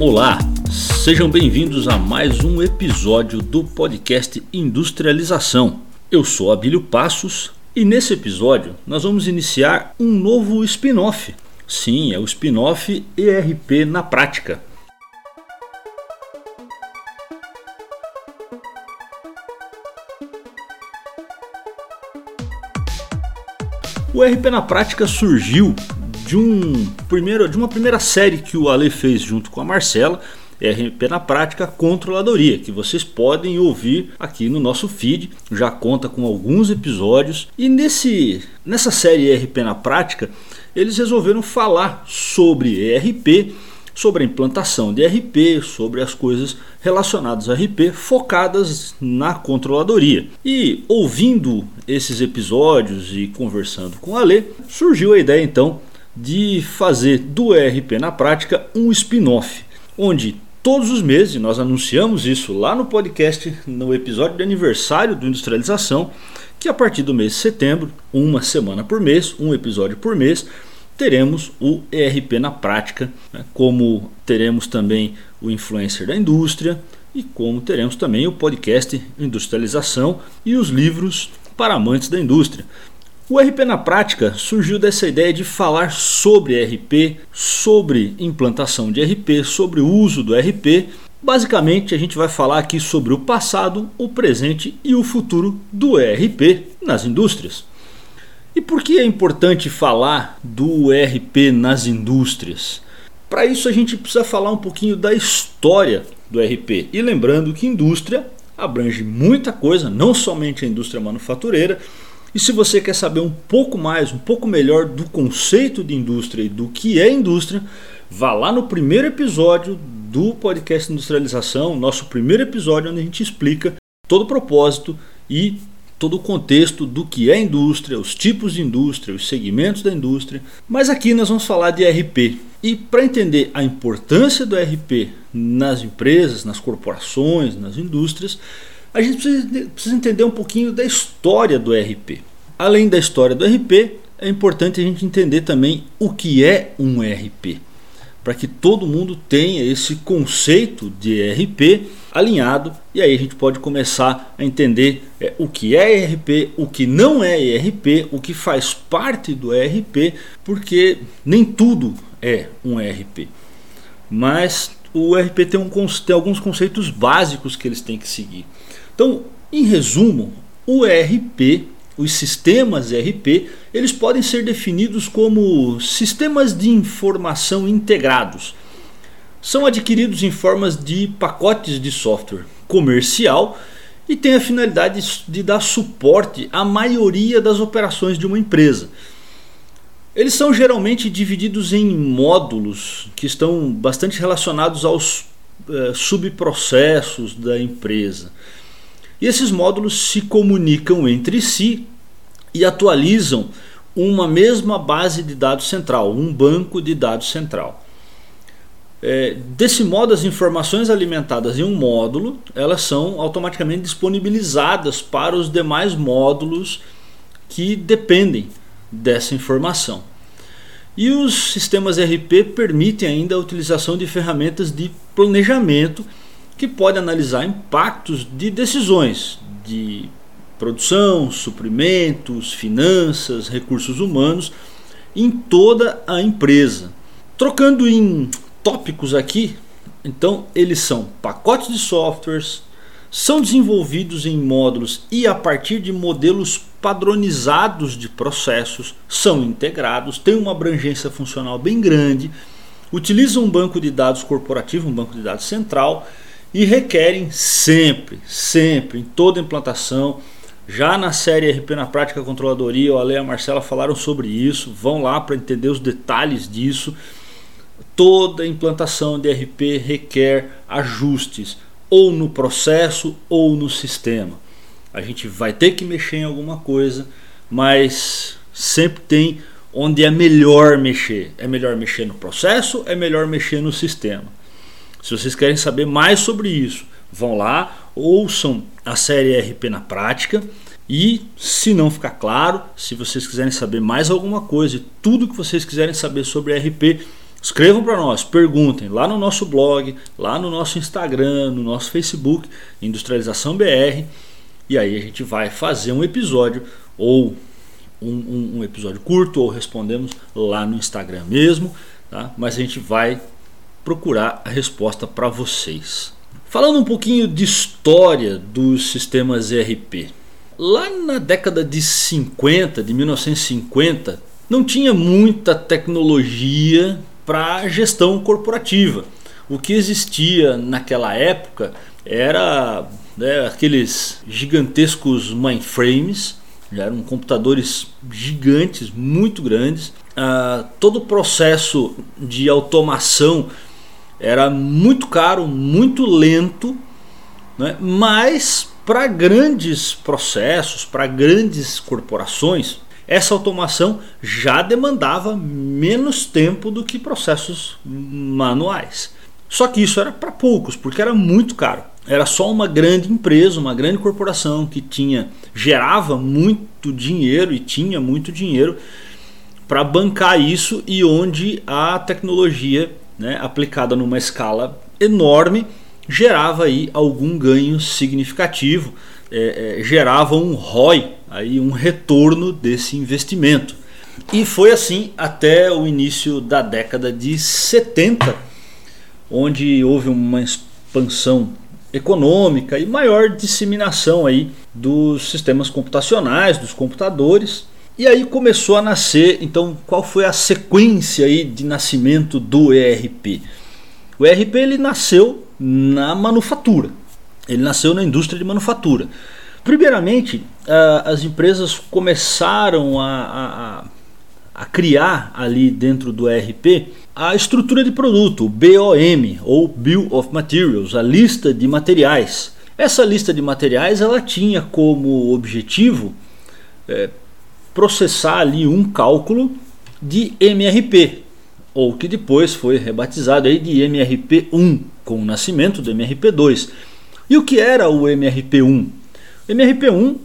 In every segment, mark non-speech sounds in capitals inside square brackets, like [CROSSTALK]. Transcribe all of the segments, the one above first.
Olá, sejam bem-vindos a mais um episódio do podcast Industrialização. Eu sou Abílio Passos e nesse episódio nós vamos iniciar um novo spin-off. Sim, é o spin-off ERP na prática. O ERP na prática surgiu de, um primeiro, de uma primeira série que o Ale fez junto com a Marcela, RP na Prática Controladoria, que vocês podem ouvir aqui no nosso feed, já conta com alguns episódios. E nesse, nessa série RP na Prática, eles resolveram falar sobre ERP, sobre a implantação de RP, sobre as coisas relacionadas a RP focadas na controladoria. E ouvindo esses episódios e conversando com a Lê, surgiu a ideia então de fazer do ERP na prática um spin-off, onde todos os meses, nós anunciamos isso lá no podcast, no episódio de aniversário do Industrialização, que a partir do mês de setembro, uma semana por mês, um episódio por mês, teremos o ERP na prática, né? como teremos também o influencer da indústria e como teremos também o podcast Industrialização e os livros para amantes da indústria. O RP na prática surgiu dessa ideia de falar sobre RP, sobre implantação de RP, sobre o uso do RP. Basicamente, a gente vai falar aqui sobre o passado, o presente e o futuro do ERP nas indústrias. E por que é importante falar do ERP nas indústrias? Para isso, a gente precisa falar um pouquinho da história do RP. E lembrando que indústria abrange muita coisa, não somente a indústria manufatureira e se você quer saber um pouco mais, um pouco melhor do conceito de indústria e do que é indústria, vá lá no primeiro episódio do podcast Industrialização, nosso primeiro episódio onde a gente explica todo o propósito e todo o contexto do que é indústria, os tipos de indústria, os segmentos da indústria. Mas aqui nós vamos falar de RP. E para entender a importância do RP nas empresas, nas corporações, nas indústrias, a gente precisa, precisa entender um pouquinho da história do RP. Além da história do RP, é importante a gente entender também o que é um RP, para que todo mundo tenha esse conceito de RP alinhado e aí a gente pode começar a entender é, o que é ERP, o que não é ERP, o que faz parte do ERP, porque nem tudo é um ERP. Mas o ERP tem, um, tem alguns conceitos básicos que eles têm que seguir. Então, em resumo, o ERP, os sistemas ERP, eles podem ser definidos como sistemas de informação integrados. São adquiridos em formas de pacotes de software comercial e têm a finalidade de dar suporte à maioria das operações de uma empresa. Eles são geralmente divididos em módulos que estão bastante relacionados aos eh, subprocessos da empresa. E esses módulos se comunicam entre si e atualizam uma mesma base de dados central, um banco de dados central. É, desse modo, as informações alimentadas em um módulo elas são automaticamente disponibilizadas para os demais módulos que dependem dessa informação. E os sistemas RP permitem ainda a utilização de ferramentas de planejamento que pode analisar impactos de decisões de produção, suprimentos, finanças, recursos humanos em toda a empresa. Trocando em tópicos aqui, então eles são pacotes de softwares, são desenvolvidos em módulos e a partir de modelos padronizados de processos, são integrados, têm uma abrangência funcional bem grande, utilizam um banco de dados corporativo, um banco de dados central e requerem sempre, sempre, em toda implantação. Já na série RP na Prática Controladoria, o Ale e a Marcela falaram sobre isso. Vão lá para entender os detalhes disso. Toda implantação de RP requer ajustes, ou no processo ou no sistema. A gente vai ter que mexer em alguma coisa, mas sempre tem onde é melhor mexer. É melhor mexer no processo, é melhor mexer no sistema. Se vocês querem saber mais sobre isso, vão lá, ouçam a série RP na prática. E se não ficar claro, se vocês quiserem saber mais alguma coisa, tudo que vocês quiserem saber sobre RP, Escrevam para nós, perguntem lá no nosso blog, lá no nosso Instagram, no nosso Facebook, Industrialização BR. E aí a gente vai fazer um episódio ou um, um, um episódio curto ou respondemos lá no Instagram mesmo, tá? Mas a gente vai procurar a resposta para vocês. Falando um pouquinho de história dos sistemas ERP. Lá na década de 50, de 1950, não tinha muita tecnologia para gestão corporativa. O que existia naquela época era né, aqueles gigantescos mainframes, eram computadores gigantes, muito grandes. Ah, todo o processo de automação era muito caro, muito lento, né, mas para grandes processos, para grandes corporações, essa automação já demandava menos tempo do que processos manuais. Só que isso era para poucos, porque era muito caro. Era só uma grande empresa, uma grande corporação que tinha gerava muito dinheiro e tinha muito dinheiro para bancar isso e onde a tecnologia, né, aplicada numa escala enorme, gerava aí algum ganho significativo, é, é, gerava um ROI aí um retorno desse investimento. E foi assim até o início da década de 70, onde houve uma expansão econômica e maior disseminação aí dos sistemas computacionais, dos computadores. E aí começou a nascer, então qual foi a sequência aí de nascimento do ERP? O ERP ele nasceu na manufatura. Ele nasceu na indústria de manufatura. Primeiramente, as empresas começaram a, a, a, criar ali dentro do ERP a estrutura de produto, o BOM, ou Bill of Materials, a lista de materiais. Essa lista de materiais ela tinha como objetivo é, processar ali um cálculo de MRP, ou que depois foi rebatizado aí de MRP1, com o nascimento do MRP2. E o que era o MRP1? MRP1,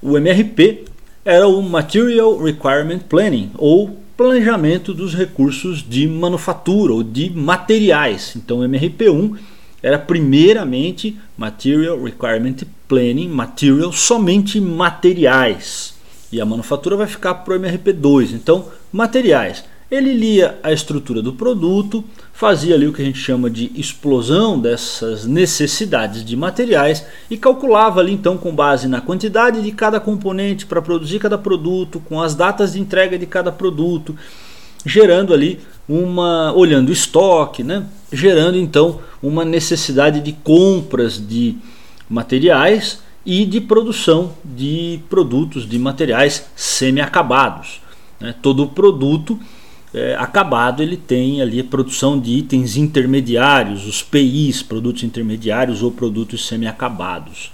o MRP era o Material Requirement Planning ou planejamento dos recursos de manufatura ou de materiais. Então, o MRP1 era primeiramente Material Requirement Planning, material somente materiais. E a manufatura vai ficar para o MRP2. Então, materiais. Ele lia a estrutura do produto, fazia ali o que a gente chama de explosão dessas necessidades de materiais e calculava ali então com base na quantidade de cada componente para produzir cada produto, com as datas de entrega de cada produto, gerando ali uma olhando o estoque, né? Gerando então uma necessidade de compras de materiais e de produção de produtos de materiais semi-acabados. Né? Todo produto é, acabado ele tem ali a produção de itens intermediários, os PIs, produtos intermediários ou produtos semi-acabados.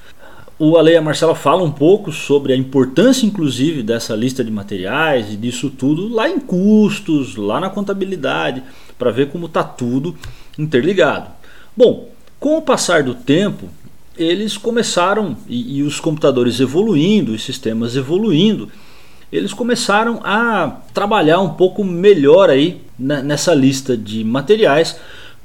O Ale e a Marcela fala um pouco sobre a importância, inclusive, dessa lista de materiais e disso tudo lá em custos, lá na contabilidade, para ver como está tudo interligado. Bom, com o passar do tempo, eles começaram, e, e os computadores evoluindo, os sistemas evoluindo, eles começaram a trabalhar um pouco melhor aí nessa lista de materiais,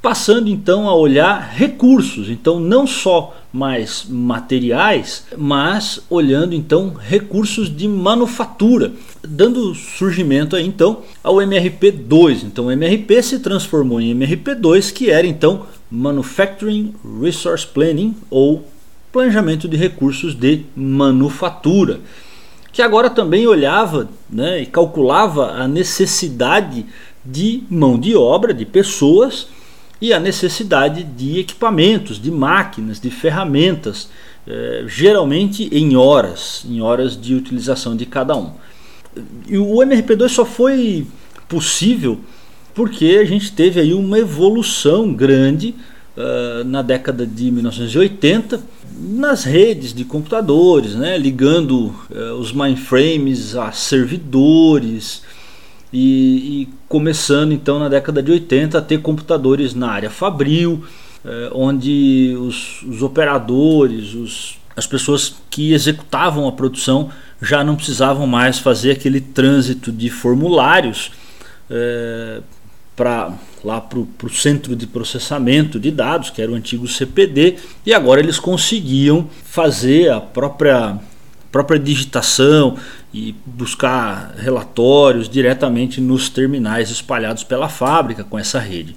passando então a olhar recursos, então não só mais materiais, mas olhando então recursos de manufatura, dando surgimento aí então ao MRP2. Então o MRP se transformou em MRP2, que era então Manufacturing Resource Planning ou planejamento de recursos de manufatura que agora também olhava né, e calculava a necessidade de mão de obra, de pessoas e a necessidade de equipamentos, de máquinas, de ferramentas, eh, geralmente em horas, em horas de utilização de cada um. E o MRP2 só foi possível porque a gente teve aí uma evolução grande uh, na década de 1980 nas redes de computadores, né, ligando uh, os mainframes a servidores e, e, começando então na década de 80 a ter computadores na área fabril, uh, onde os, os operadores, os, as pessoas que executavam a produção já não precisavam mais fazer aquele trânsito de formulários uh, para lá para o centro de processamento de dados, que era o antigo CPD, e agora eles conseguiam fazer a própria, própria digitação e buscar relatórios diretamente nos terminais espalhados pela fábrica com essa rede.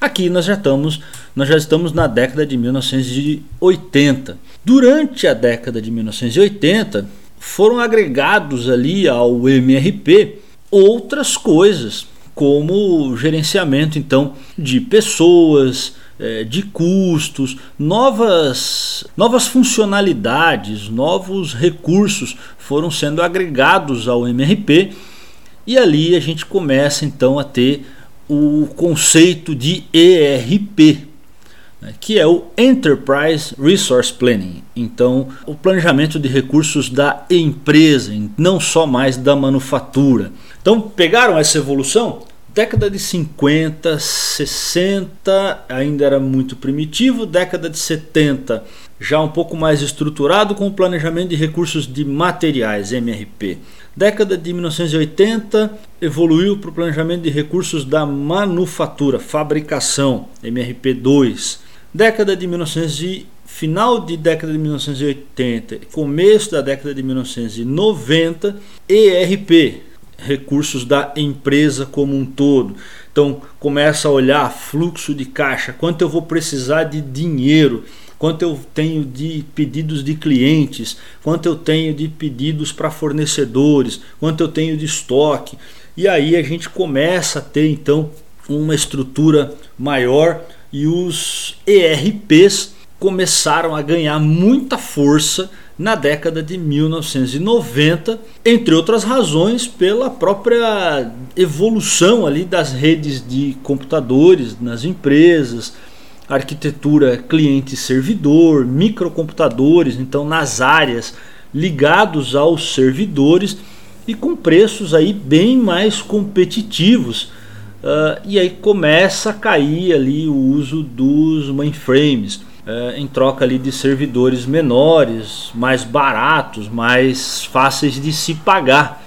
Aqui nós já estamos, nós já estamos na década de 1980. Durante a década de 1980, foram agregados ali ao MRP outras coisas, como gerenciamento então de pessoas, eh, de custos, novas, novas funcionalidades, novos recursos foram sendo agregados ao MRP e ali a gente começa então a ter o conceito de ERP, né, que é o Enterprise Resource Planning. Então, o planejamento de recursos da empresa, não só mais da manufatura. Então, pegaram essa evolução? Década de 50, 60 ainda era muito primitivo, década de 70 já um pouco mais estruturado com o planejamento de recursos de materiais, MRP. Década de 1980 evoluiu para o planejamento de recursos da manufatura, fabricação, MRP2. Década de 1900 final de década de 1980, começo da década de 1990, ERP, recursos da empresa como um todo. Então começa a olhar fluxo de caixa, quanto eu vou precisar de dinheiro quanto eu tenho de pedidos de clientes, quanto eu tenho de pedidos para fornecedores, quanto eu tenho de estoque. E aí a gente começa a ter então uma estrutura maior e os ERPs começaram a ganhar muita força na década de 1990, entre outras razões pela própria evolução ali das redes de computadores nas empresas, arquitetura cliente-servidor, microcomputadores, então nas áreas ligados aos servidores e com preços aí bem mais competitivos. Uh, e aí começa a cair ali o uso dos mainframes uh, em troca ali de servidores menores, mais baratos, mais fáceis de se pagar.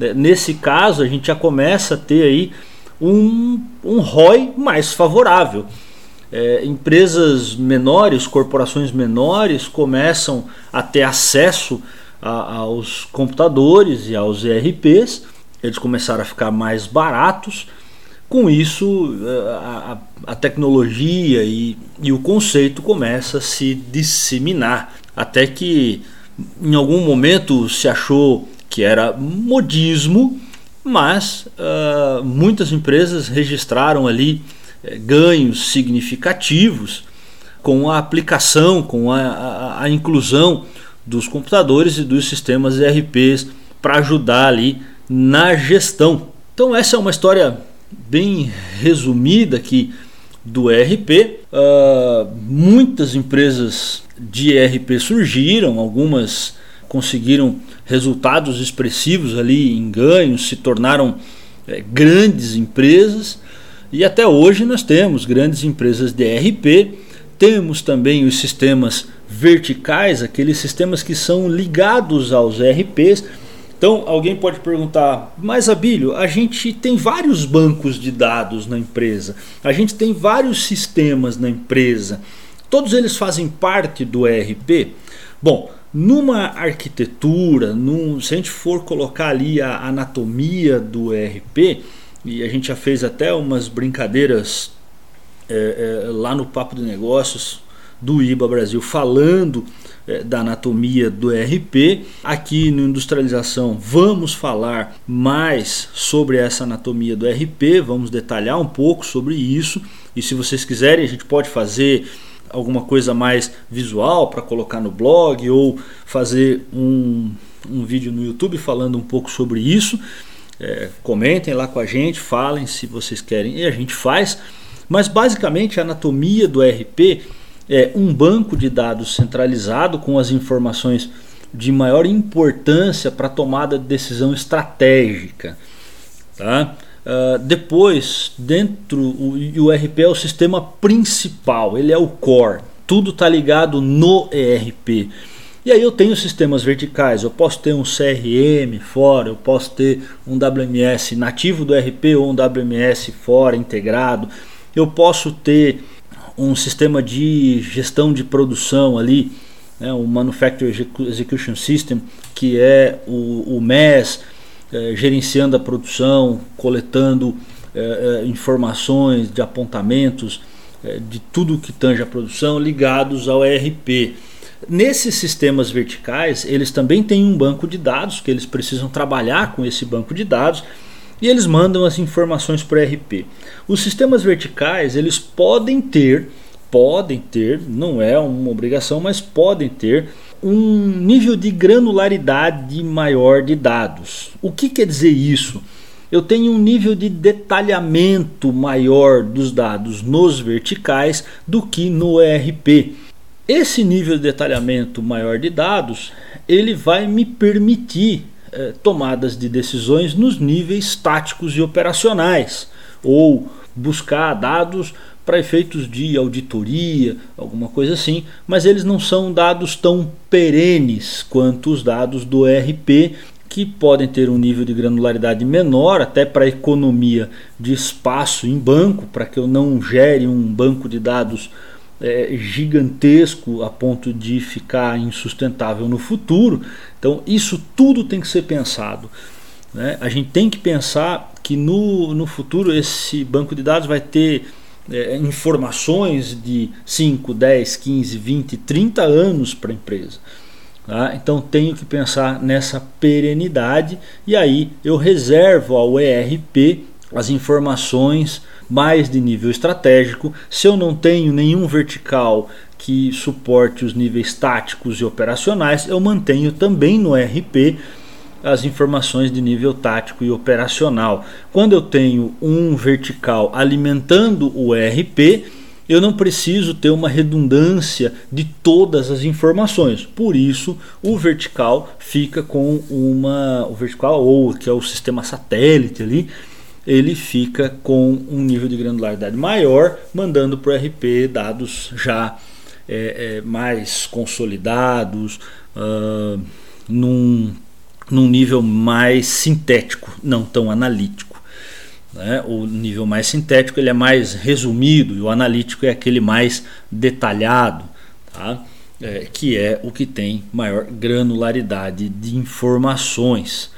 Uh, nesse caso a gente já começa a ter aí um, um ROI mais favorável é, empresas menores, corporações menores começam a ter acesso a, aos computadores e aos ERPs, eles começaram a ficar mais baratos. Com isso, é, a, a tecnologia e, e o conceito começa a se disseminar, até que em algum momento se achou que era modismo, mas uh, muitas empresas registraram ali é, ganhos significativos com a aplicação, com a, a, a inclusão dos computadores e dos sistemas ERPs para ajudar ali na gestão. Então essa é uma história bem resumida aqui do ERP. Uh, ah, muitas empresas de ERP surgiram, algumas conseguiram resultados expressivos ali em ganhos, se tornaram é, grandes empresas e até hoje nós temos grandes empresas de ERP, temos também os sistemas verticais, aqueles sistemas que são ligados aos ERPs. Então alguém pode perguntar, mas Abílio, a gente tem vários bancos de dados na empresa, a gente tem vários sistemas na empresa, todos eles fazem parte do ERP? Bom, numa arquitetura, num, se a gente for colocar ali a anatomia do ERP, e a gente já fez até umas brincadeiras é, é, lá no Papo de Negócios do IBA Brasil falando é, da anatomia do RP. Aqui no Industrialização vamos falar mais sobre essa anatomia do RP, vamos detalhar um pouco sobre isso. E se vocês quiserem, a gente pode fazer alguma coisa mais visual para colocar no blog ou fazer um, um vídeo no YouTube falando um pouco sobre isso. É, comentem lá com a gente, falem se vocês querem e a gente faz. Mas basicamente a anatomia do RP é um banco de dados centralizado com as informações de maior importância para tomada de decisão estratégica. Tá? Uh, depois, dentro, o, o ERP é o sistema principal, ele é o core, tudo está ligado no ERP. E aí eu tenho sistemas verticais, eu posso ter um CRM fora, eu posso ter um WMS nativo do RP ou um WMS fora integrado, eu posso ter um sistema de gestão de produção ali, né, o Manufacturing Execution System, que é o, o MES, é, gerenciando a produção, coletando é, é, informações de apontamentos de tudo que tange a produção ligados ao ERP. Nesses sistemas verticais, eles também têm um banco de dados que eles precisam trabalhar com esse banco de dados e eles mandam as informações para o ERP. Os sistemas verticais, eles podem ter, podem ter, não é uma obrigação, mas podem ter um nível de granularidade maior de dados. O que quer dizer isso? Eu tenho um nível de detalhamento maior dos dados nos verticais do que no ERP. Esse nível de detalhamento maior de dados, ele vai me permitir eh, tomadas de decisões nos níveis táticos e operacionais, ou buscar dados para efeitos de auditoria, alguma coisa assim, mas eles não são dados tão perenes quanto os dados do ERP, que podem ter um nível de granularidade menor, até para economia de espaço em banco, para que eu não gere um banco de dados é, gigantesco a ponto de ficar insustentável no futuro. Então, isso tudo tem que ser pensado. Né? A gente tem que pensar que no, no futuro esse banco de dados vai ter é, informações de 5, 10, 15, 20, 30 anos para a empresa. Tá? Então tenho que pensar nessa perenidade e aí eu reservo ao ERP as informações mais de nível estratégico. Se eu não tenho nenhum vertical que suporte os níveis táticos e operacionais, eu mantenho também no ERP as informações de nível tático e operacional. Quando eu tenho um vertical alimentando o ERP, eu não preciso ter uma redundância de todas as informações. Por isso, o vertical fica com uma o vertical ou que é o sistema satélite ali, ele fica com um nível de granularidade maior, mandando para o RP dados já é, é, mais consolidados, uh, num num nível mais sintético, não tão analítico. Né? O nível mais sintético ele é mais resumido e o analítico é aquele mais detalhado, tá? É, que é o que tem maior granularidade de informações.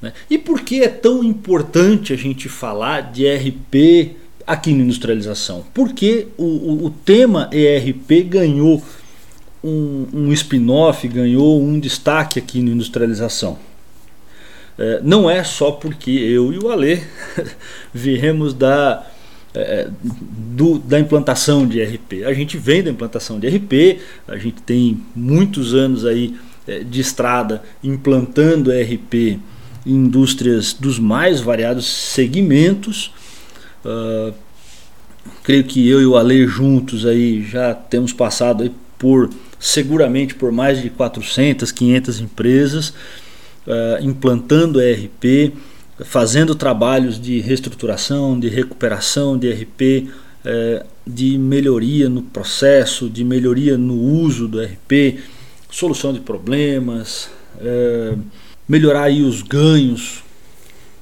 Né? E por que é tão importante a gente falar de RP aqui na industrialização? Porque o, o, o tema ERP ganhou um, um spin-off, ganhou um destaque aqui na industrialização. É, não é só porque eu e o Alê [LAUGHS] viemos da, é, do, da implantação de RP. A gente vem da implantação de RP, a gente tem muitos anos aí é, de estrada implantando RP indústrias dos mais variados segmentos. Uh, creio que eu e o Ale juntos aí já temos passado aí por seguramente por mais de 400, 500 empresas uh, implantando ERP, fazendo trabalhos de reestruturação, de recuperação de ERP, uh, eh, de melhoria no processo, de melhoria no uso do ERP, solução de problemas, uh, melhorar aí os ganhos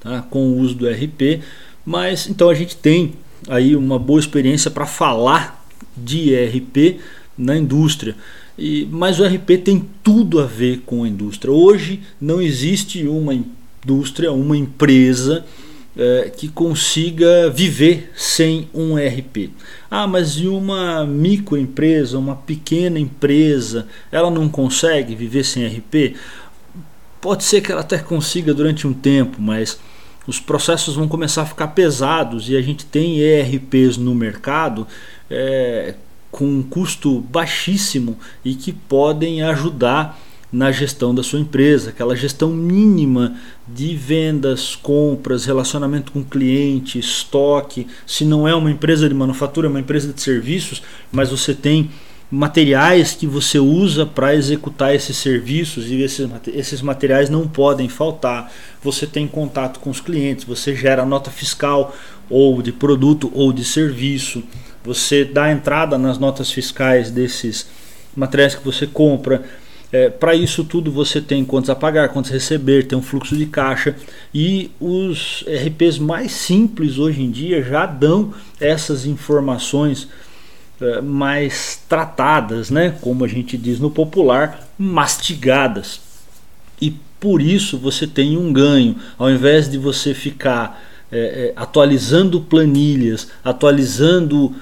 tá, com o uso do ERP. Mas então a gente tem aí uma boa experiência para falar de ERP na indústria. E, mas o RP tem tudo a ver com a indústria. Hoje não existe uma indústria, uma empresa é, que consiga viver sem um RP. Ah, mas e uma microempresa, uma pequena empresa, ela não consegue viver sem RP? Pode ser que ela até consiga durante um tempo, mas os processos vão começar a ficar pesados e a gente tem ERPs no mercado é, com um custo baixíssimo e que podem ajudar na gestão da sua empresa, aquela gestão mínima de vendas, compras, relacionamento com cliente, estoque. Se não é uma empresa de manufatura, é uma empresa de serviços, mas você tem materiais que você usa para executar esses serviços e esses, esses materiais não podem faltar. Você tem contato com os clientes, você gera nota fiscal ou de produto ou de serviço você dá entrada nas notas fiscais desses materiais que você compra. É, Para isso tudo você tem contas a pagar, contas a receber, tem um fluxo de caixa e os RPs mais simples hoje em dia já dão essas informações é, mais tratadas, né? como a gente diz no popular, mastigadas. E por isso você tem um ganho, ao invés de você ficar é, é, atualizando planilhas, atualizando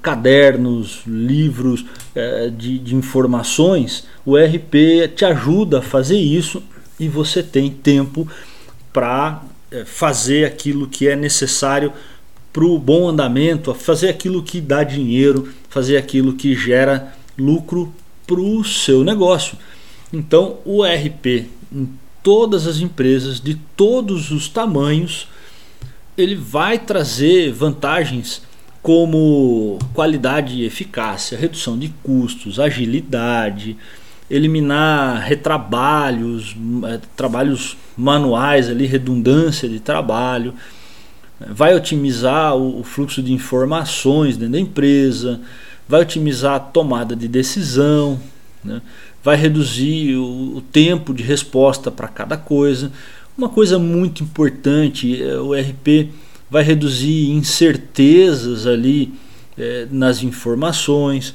cadernos, livros de, de, informações, o RP te ajuda a fazer isso e você tem tempo para fazer aquilo que é necessário para o bom andamento, fazer aquilo que dá dinheiro, fazer aquilo que gera lucro para o seu negócio. Então, o RP em todas as empresas de todos os tamanhos, ele vai trazer vantagens como qualidade e eficácia, redução de custos, agilidade, eliminar retrabalhos, eh, trabalhos manuais ali, redundância de trabalho, vai otimizar o fluxo de informações dentro da empresa, vai otimizar a tomada de decisão, né? vai reduzir o, o tempo de resposta para cada coisa. Uma coisa muito importante, é, o RP vai reduzir incertezas ali é, nas informações,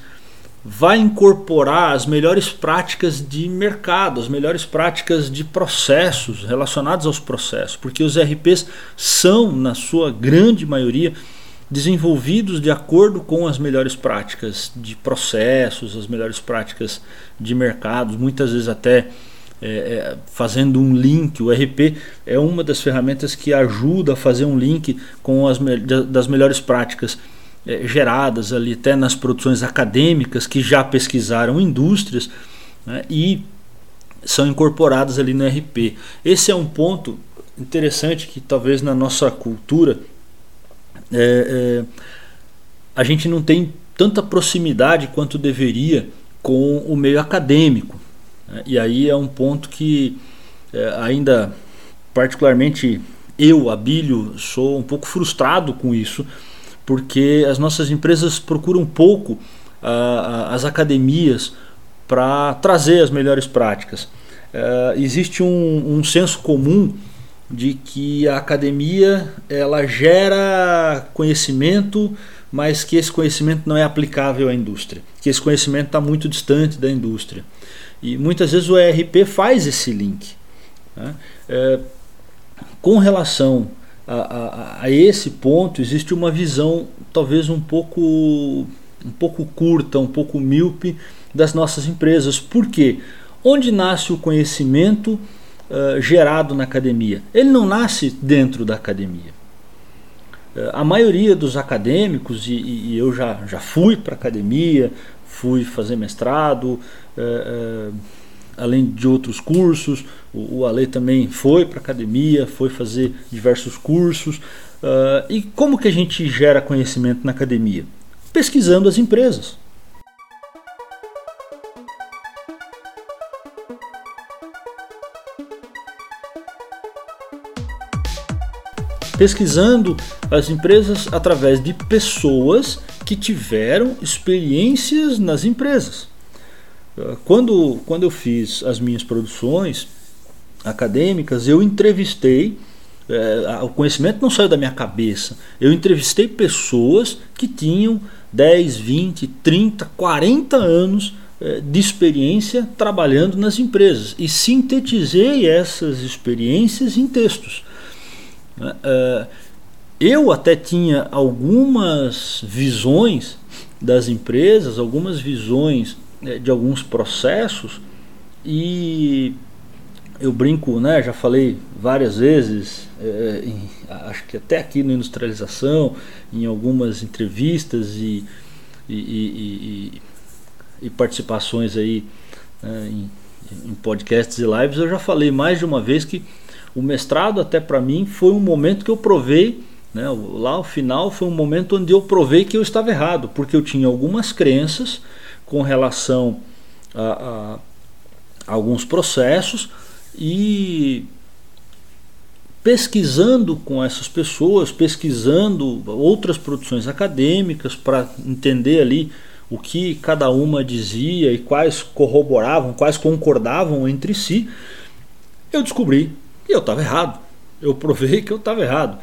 vai incorporar as melhores práticas de mercado, as melhores práticas de processos relacionados aos processos, porque os RPs são, na sua grande maioria, desenvolvidos de acordo com as melhores práticas de processos, as melhores práticas de mercados, muitas vezes até é, é, fazendo um link. O RP é uma das ferramentas que ajuda a fazer um link com as das melhores práticas é, geradas ali até nas produções acadêmicas que já pesquisaram indústrias né, e são incorporadas ali no RP. Esse é um ponto interessante que talvez na nossa cultura é, é, a gente não tem tanta proximidade quanto deveria com o meio acadêmico. Né? E aí é um ponto que é, ainda, particularmente eu, Abílio, sou um pouco frustrado com isso, porque as nossas empresas procuram pouco as academias para trazer as melhores práticas. É, existe um, um senso comum de que a academia ela gera conhecimento, mas que esse conhecimento não é aplicável à indústria, que esse conhecimento está muito distante da indústria. E muitas vezes o ERP faz esse link. Né? É, com relação a, a, a, esse ponto, existe uma visão talvez um pouco, um pouco curta, um pouco míope das nossas empresas. Por quê? Onde nasce o conhecimento uh, gerado na academia? Ele não nasce dentro da academia. Uh, a maioria dos acadêmicos, e, e eu já, já fui para academia, fui fazer mestrado, é, além de outros cursos. O, o Ale também foi para academia, foi fazer diversos cursos. Uh, e como que a gente gera conhecimento na academia? Pesquisando as empresas. pesquisando as empresas através de pessoas que tiveram experiências nas empresas. Ah, quando, quando eu fiz as minhas produções acadêmicas, eu entrevistei, é, o conhecimento não saiu da minha cabeça, eu entrevistei pessoas que tinham 10, 20, 30, 40 anos é, de experiência trabalhando nas empresas. E sintetizei essas experiências em textos. Uh, eu até tinha algumas visões das empresas, algumas visões né, de alguns processos e eu brinco, né? Já falei várias vezes, é, em, acho que até aqui no Industrialização, em algumas entrevistas e, e, e, e participações aí né, em, em podcasts e lives, eu já falei mais de uma vez que o mestrado até para mim foi um momento que eu provei, né, lá ao final foi um momento onde eu provei que eu estava errado, porque eu tinha algumas crenças com relação a, a alguns processos e pesquisando com essas pessoas, pesquisando outras produções acadêmicas para entender ali o que cada uma dizia e quais corroboravam, quais concordavam entre si, eu descobri que eu estava errado. Eu provei que eu estava errado.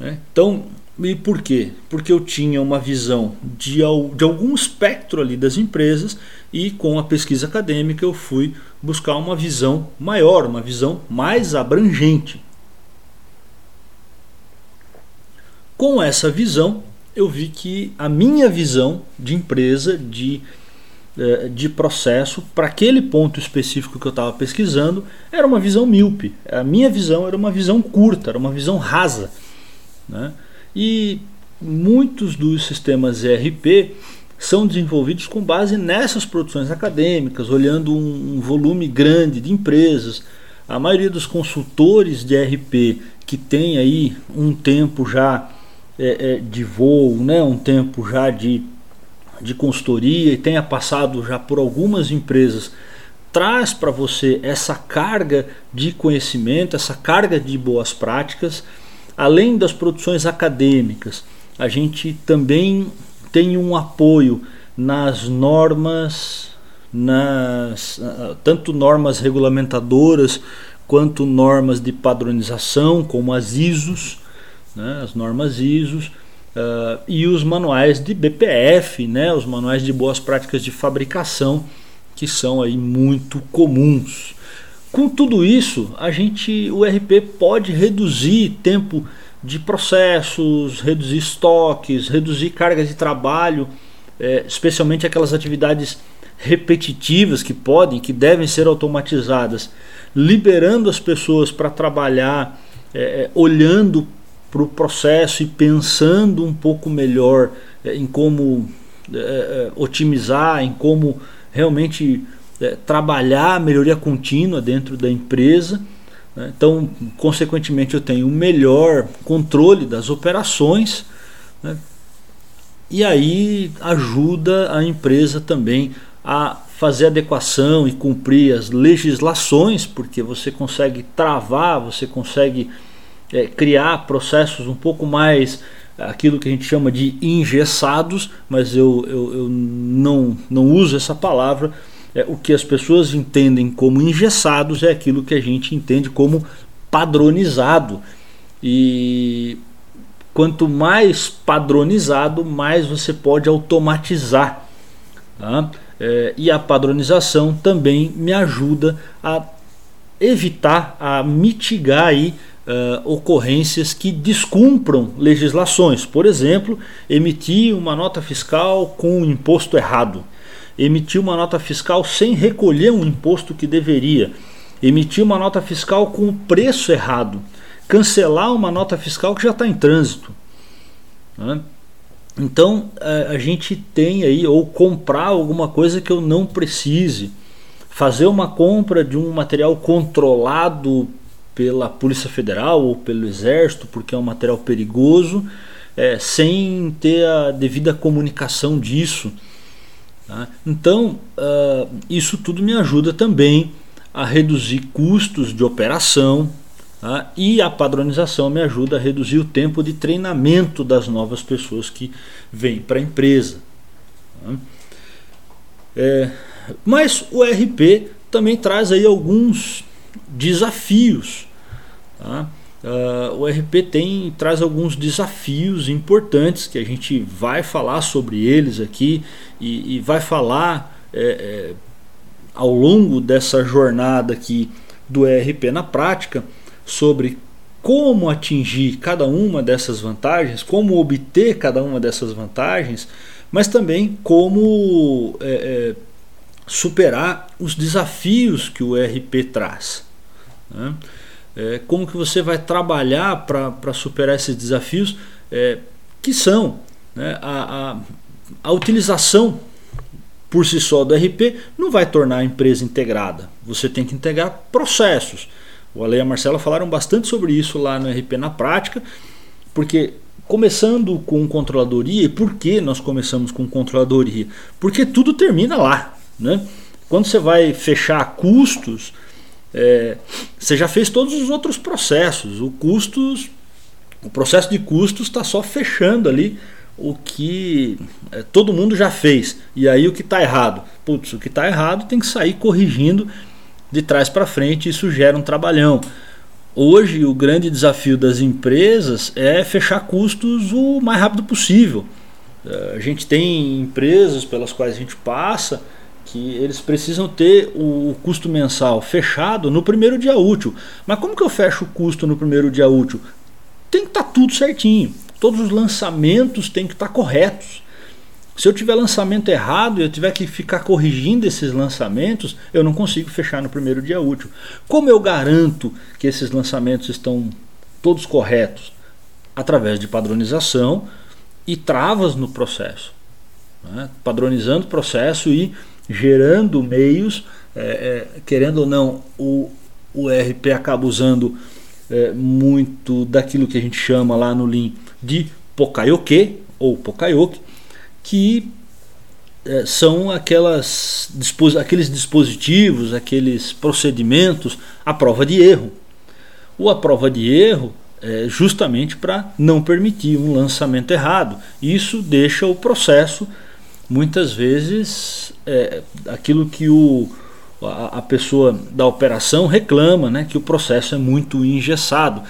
Né? Então, e por quê? Porque eu tinha uma visão de, de algum espectro ali das empresas e com a pesquisa acadêmica eu fui buscar uma visão maior, uma visão mais abrangente. Com essa visão, eu vi que a minha visão de empresa, de, eh, de processo, para aquele ponto específico que eu estava pesquisando, era uma visão míope. A minha visão era uma visão curta, era uma visão rasa. Né? E muitos dos sistemas ERP são desenvolvidos com base nessas produções acadêmicas, olhando um, um volume grande de empresas. A maioria dos consultores de ERP que tem aí um tempo já é, é, de voo, né, um tempo já de, de consultoria e tenha passado já por algumas empresas, traz para você essa carga de conhecimento, essa carga de boas práticas, além das produções acadêmicas. A gente também tem um apoio nas normas, nas tanto normas regulamentadoras quanto normas de padronização, como as ISOs, né, as normas ISOs uh, e os manuais de BPF, né, os manuais de boas práticas de fabricação, que são aí muito comuns. Com tudo isso, a gente, o RP pode reduzir tempo de processos, reduzir estoques, reduzir cargas de trabalho, é, especialmente aquelas atividades repetitivas que podem, que devem ser automatizadas, liberando as pessoas para trabalhar, é, olhando para o processo e pensando um pouco melhor é, em como é, é, otimizar, em como realmente é, trabalhar melhoria contínua dentro da empresa. Né? Então, consequentemente, eu tenho um melhor controle das operações né? e aí ajuda a empresa também a fazer adequação e cumprir as legislações, porque você consegue travar, você consegue é, criar processos um pouco mais aquilo que a gente chama de engessados, mas eu, eu, eu não, não uso essa palavra. É, o que as pessoas entendem como engessados é aquilo que a gente entende como padronizado. E quanto mais padronizado, mais você pode automatizar. Tá? É, e a padronização também me ajuda a evitar, a mitigar aí, uh, ocorrências que descumpram legislações. Por exemplo, emitir uma nota fiscal com um imposto errado, emitir uma nota fiscal sem recolher um imposto que deveria, emitir uma nota fiscal com o preço errado, cancelar uma nota fiscal que já está em trânsito. Né? Então a gente tem aí, ou comprar alguma coisa que eu não precise, fazer uma compra de um material controlado pela Polícia Federal ou pelo Exército, porque é um material perigoso, é, sem ter a devida comunicação disso. Tá? Então, uh, isso tudo me ajuda também a reduzir custos de operação tá? e a padronização me ajuda a reduzir o tempo de treinamento das novas pessoas que vêm para a empresa. Tá? É, mas o RP também traz aí alguns desafios. Tá? Uh, o RP tem traz alguns desafios importantes que a gente vai falar sobre eles aqui e, e vai falar é, é, ao longo dessa jornada aqui do ERP na prática sobre como atingir cada uma dessas vantagens, como obter cada uma dessas vantagens, mas também como é, é superar os desafios que o ERP traz. Né? É, como que você vai trabalhar para superar esses desafios é, que são né, a, a, a utilização por si só do RP não vai tornar a empresa integrada. Você tem que integrar processos. O Ale e a Marcela falaram bastante sobre isso lá no RP na prática, porque começando com controladoria, e por que nós começamos com controladoria? Porque tudo termina lá. Né? Quando você vai fechar custos, é, você já fez todos os outros processos. O custos, o processo de custos está só fechando ali o que é, todo mundo já fez. E aí o que está errado? Putz, o que está errado tem que sair corrigindo de trás para frente, isso gera um trabalhão. Hoje o grande desafio das empresas é fechar custos o mais rápido possível. É, a gente tem empresas pelas quais a gente passa que eles precisam ter o custo mensal fechado no primeiro dia útil. Mas como que eu fecho o custo no primeiro dia útil? Tem que estar tá tudo certinho. Todos os lançamentos têm que estar tá corretos. Se eu tiver lançamento errado e eu tiver que ficar corrigindo esses lançamentos, eu não consigo fechar no primeiro dia útil. Como eu garanto que esses lançamentos estão todos corretos? Através de padronização e travas no processo. Né? Padronizando o processo e gerando meios, é, é, querendo ou não, o, o RP acaba usando é, muito daquilo que a gente chama lá no Lean de Pokayoke ou Pokayoke, que é, são aquelas, aqueles dispositivos, aqueles procedimentos à prova de erro. O a prova de erro é justamente para não permitir um lançamento errado. Isso deixa o processo muitas vezes é, aquilo que o, a, a, pessoa da operação reclama, né, que o processo é muito engessado.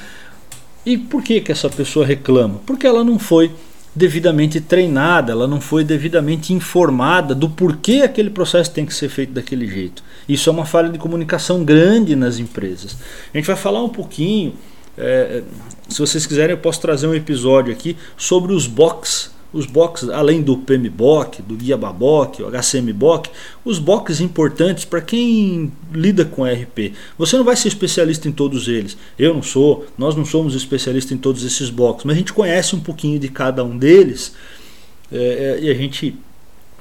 E por que, que essa pessoa reclama? Porque ela não foi devidamente treinada, ela não foi devidamente informada do porquê aquele processo tem que ser feito daquele jeito. Isso é uma falha de comunicação grande nas empresas. A gente vai falar um pouquinho, é, se vocês quiserem, eu posso trazer um episódio aqui sobre os box os boxes, além do PMBOK, do Guia Babok, o HCMBOK, os boxes importantes para quem lida com RP. Você não vai ser especialista em todos eles. Eu não sou, nós não somos especialistas em todos esses boxes, mas a gente conhece um pouquinho de cada um deles é, e a gente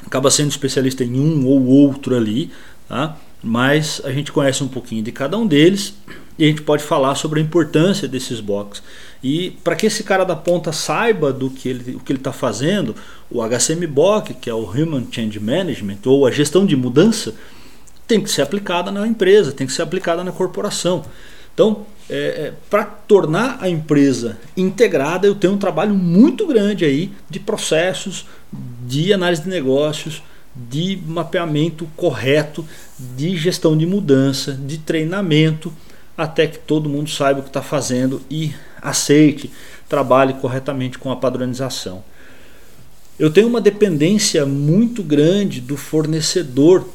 acaba sendo especialista em um ou outro ali, tá? Mas a gente conhece um pouquinho de cada um deles e a gente pode falar sobre a importância desses boxes. E para que esse cara da ponta saiba do que ele, o que ele está fazendo, o HCMBOK, que é o Human Change Management, ou a gestão de mudança, tem que ser aplicada na empresa, tem que ser aplicada na corporação. Então, é, é, para tornar a empresa integrada, eu tenho um trabalho muito grande aí de processos, de análise de negócios, de mapeamento correto, de gestão de mudança, de treinamento, até que todo mundo saiba o que está fazendo e aceite, trabalhe corretamente com a padronização. Eu tenho uma dependência muito grande do fornecedor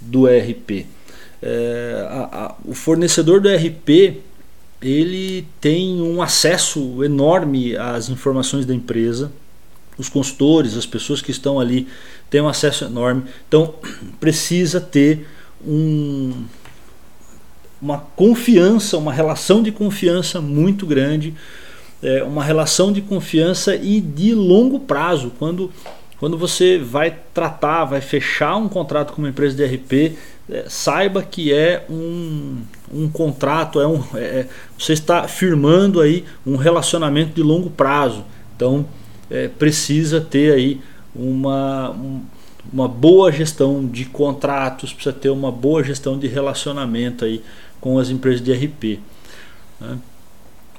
do ERP. É, a, a, o fornecedor do ERP ele tem um acesso enorme às informações da empresa. Os consultores, as pessoas que estão ali têm um acesso enorme. Então [CLEARS THROAT] precisa ter um, uma confiança, uma relação de confiança muito grande, é, uma relação de confiança e de longo prazo. Quando, quando você vai tratar, vai fechar um contrato com uma empresa de RP, é, saiba que é um, um contrato, é um, é, é, você está firmando aí um relacionamento de longo prazo. Então é, precisa ter aí uma, um, uma boa gestão de contratos, precisa ter uma boa gestão de relacionamento aí com as empresas de RP. Né?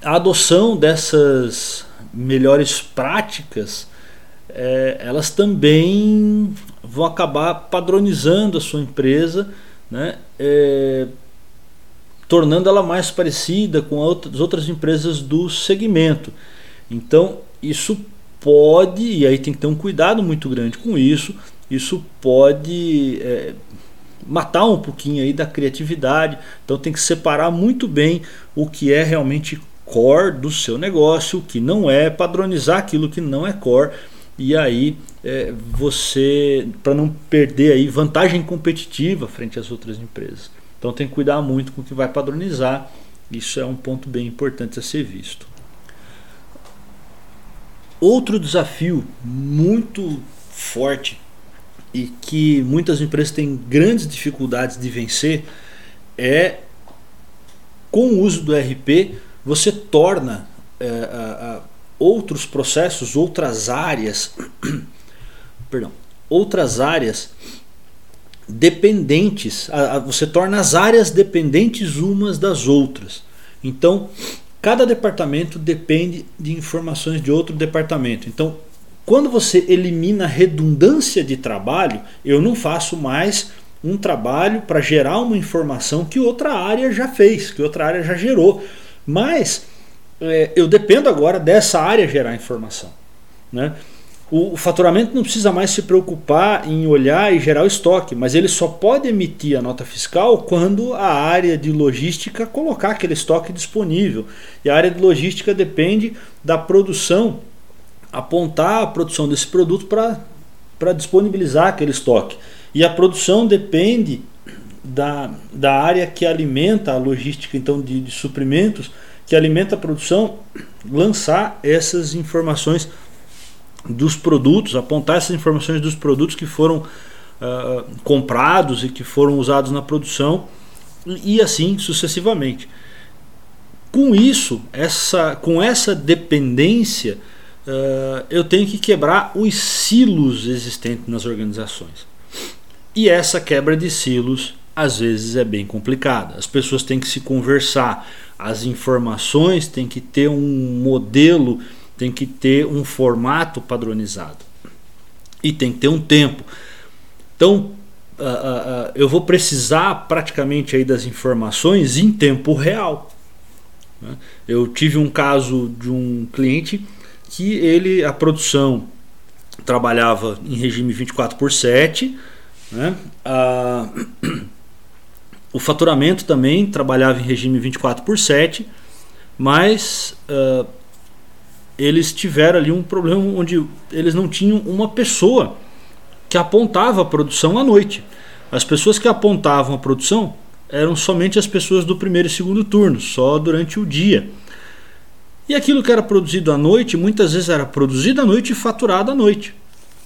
A adoção dessas melhores práticas, é, elas também vão acabar padronizando a sua empresa, né? É, tornando ela mais parecida com as outras empresas do segmento. Então, isso pode, e aí tem que ter um cuidado muito grande com isso, isso pode é, matar um pouquinho aí da criatividade. Então tem que separar muito bem o que é realmente core do seu negócio, o que não é, padronizar aquilo que não é core. E aí é, você, para não perder aí vantagem competitiva frente às outras empresas. Então tem que cuidar muito com o que vai padronizar. Isso é um ponto bem importante a ser visto. Outro desafio muito forte e que muitas empresas têm grandes dificuldades de vencer é com o uso do RP você torna é, a, a, outros processos, outras áreas, [CLEARS THROAT] perdão, outras áreas dependentes, a, você torna as áreas dependentes umas das outras. Então, cada departamento depende de informações de outro departamento. Então, quando você elimina redundância de trabalho, eu não faço mais um trabalho para gerar uma informação que outra área já fez, que outra área já gerou. Mas é, eu dependo agora dessa área gerar informação. Né? O, faturamento não precisa mais se preocupar em olhar e gerar o estoque, mas ele só pode emitir a nota fiscal quando a área de logística colocar aquele estoque disponível. E a área de logística depende da produção, apontar a produção desse produto para disponibilizar aquele estoque. E a produção depende da, da área que alimenta a logística então de, de suprimentos, que alimenta a produção, lançar essas informações dos produtos, apontar essas informações dos produtos que foram uh, comprados e que foram usados na produção e, assim sucessivamente. Com isso, essa, com essa dependência, uh, eu tenho que quebrar os silos existentes nas organizações. E essa quebra de silos às vezes é bem complicada. As pessoas têm que se conversar, as informações têm que ter um modelo, tem que ter um formato padronizado e tem que ter um tempo. Então, uh, uh, uh, eu vou precisar praticamente aí das informações em tempo real. Né? Eu tive um caso de um cliente que ele a produção trabalhava em regime 24 por 7 né? [CLEARS THROAT] O faturamento também trabalhava em regime 24 por 7, mas eles tiveram ali um problema onde eles não tinham uma pessoa que apontava a produção à noite. As pessoas que apontavam a produção eram somente as pessoas do primeiro e segundo turno, só durante o dia. E aquilo que era produzido à noite, muitas vezes era produzido à noite e faturado à noite.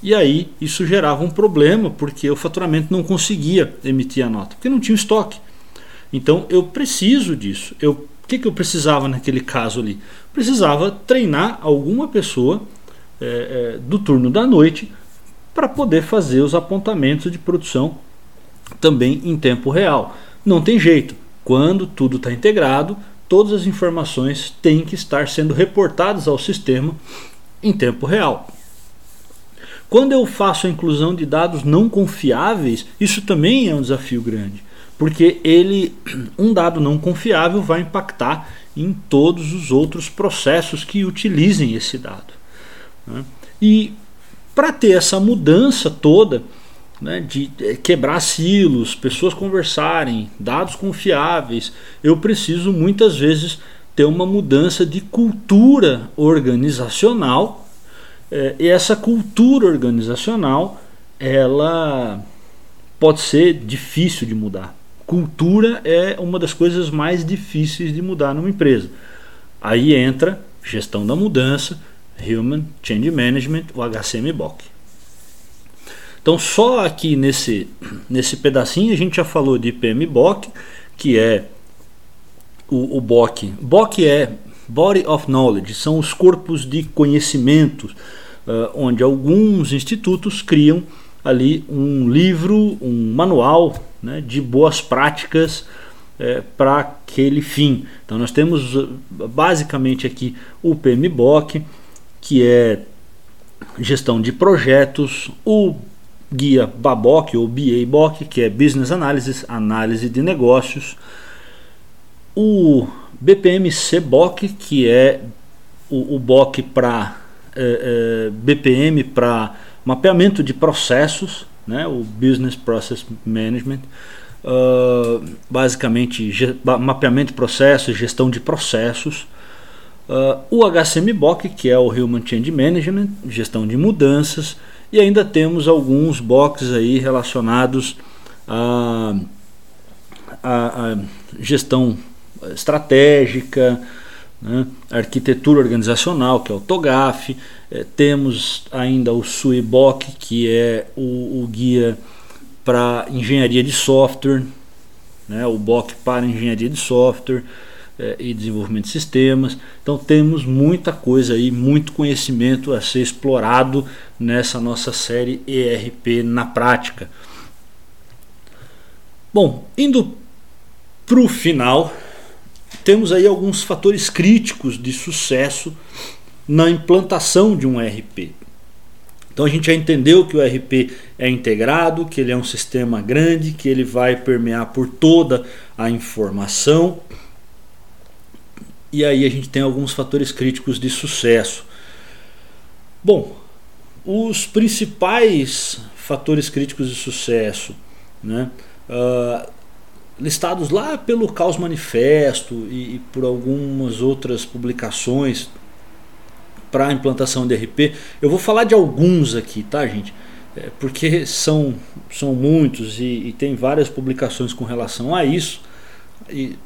E aí isso gerava um problema porque o faturamento não conseguia emitir a nota, porque não tinha estoque. Então eu preciso disso. Eu, o que, que eu precisava naquele caso ali? Precisava treinar alguma pessoa é, é, do turno da noite para poder fazer os apontamentos de produção também em tempo real. Não tem jeito. Quando tudo está integrado, todas as informações têm que estar sendo reportadas ao sistema em tempo real. Quando eu faço a inclusão de dados não confiáveis, isso também é um desafio grande, porque ele, um dado não confiável vai impactar em todos os outros processos que utilizem esse dado. Né? E para ter essa mudança toda, né, de eh, quebrar silos, pessoas conversarem, dados confiáveis, eu preciso muitas vezes ter uma mudança de cultura organizacional é, e essa cultura organizacional, ela pode ser difícil de mudar. Cultura é uma das coisas mais difíceis de mudar numa empresa. Aí entra gestão da mudança, Human Change Management, o HCMBOK. Então, só aqui nesse, nesse pedacinho a gente já falou de PMBOK, que é o, o BOK. BOK é Body of Knowledge, são os corpos de conhecimentos, uh, onde alguns institutos criam ali um livro, um manual né, de boas práticas é, para aquele fim. Então nós temos basicamente aqui o PMBOK, que é gestão de projetos, o guia BABOK ou BABOK, que é Business Analysis, análise de negócios, o BPM CBOK, que é o, o BOK para é, é, BPM para mapeamento de processos, né, o Business Process Management, uh, basicamente mapeamento de processos, gestão de processos, uh, o HCM-BOK, que é o Human Change Management, gestão de mudanças, e ainda temos alguns boxes aí relacionados a, a, a gestão estratégica, né? arquitetura organizacional, que é o TOGAF, é, temos ainda o SUIBOK, que é o, o guia para engenharia de software, né? o BOK para engenharia de software é, e desenvolvimento de sistemas. Então temos muita coisa aí, muito conhecimento a ser explorado nessa nossa série ERP na prática. Bom, indo para o final, temos aí alguns fatores críticos de sucesso na implantação de um RP. Então a gente já entendeu que o RP é integrado, que ele é um sistema grande, que ele vai permear por toda a informação. E aí a gente tem alguns fatores críticos de sucesso. Bom, os principais fatores críticos de sucesso, né, uh, listados lá pelo Caos Manifesto e, e por algumas outras publicações para a implantação de RP. Eu vou falar de alguns aqui, tá, gente? É, porque são, são muitos e, e, tem várias publicações com relação a isso. E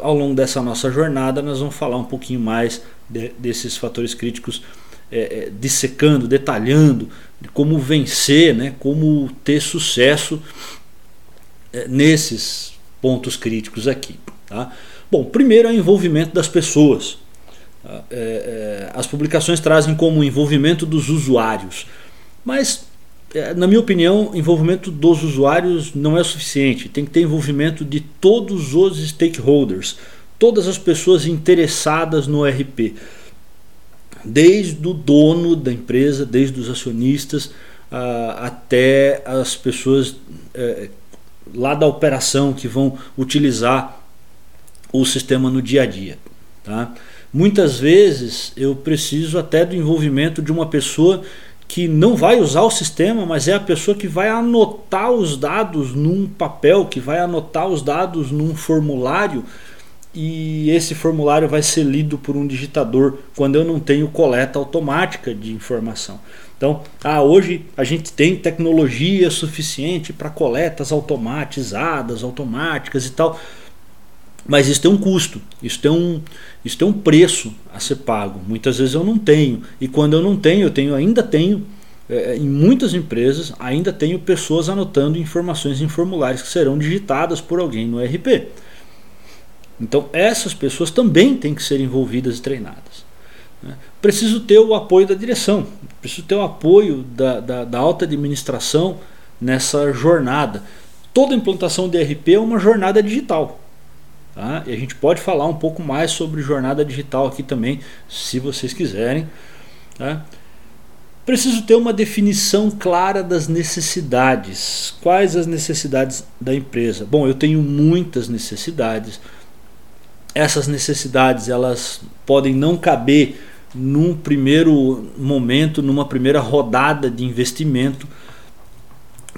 ao longo dessa nossa jornada, nós vamos falar um pouquinho mais de, desses fatores críticos, é, é, dissecando, detalhando de como vencer, né, como ter sucesso é, nesses pontos críticos aqui. Tá? Bom, primeiro é o envolvimento das pessoas. É, é, as publicações trazem como envolvimento dos usuários, mas é, na minha opinião, envolvimento dos usuários não é suficiente. Tem que ter envolvimento de todos os stakeholders, todas as pessoas interessadas no RP, desde o dono da empresa, desde os acionistas até as pessoas lá da operação que vão utilizar o sistema no dia a dia. Tá? Muitas vezes eu preciso até do envolvimento de uma pessoa que não vai usar o sistema, mas é a pessoa que vai anotar os dados num papel, que vai anotar os dados num formulário e esse formulário vai ser lido por um digitador quando eu não tenho coleta automática de informação. Então, ah, hoje a gente tem tecnologia suficiente para coletas automatizadas, automáticas e tal. Mas isso tem um custo, isso tem um, isso tem um preço a ser pago. Muitas vezes eu não tenho. E quando eu não tenho, eu tenho, ainda tenho, é, em muitas empresas, ainda tenho pessoas anotando informações em formulários que serão digitadas por alguém no RP. Então essas pessoas também têm que ser envolvidas e treinadas. Né? Preciso ter o apoio da direção, preciso ter o apoio da, da, da alta administração nessa jornada. Toda implantação de RP é uma jornada digital. Tá? E a gente pode falar um pouco mais sobre jornada digital aqui também, se vocês quiserem. Tá? Preciso ter uma definição clara das necessidades. Quais as necessidades da empresa? Bom, eu tenho muitas necessidades. Essas necessidades elas podem não caber num primeiro momento, numa primeira rodada de investimento.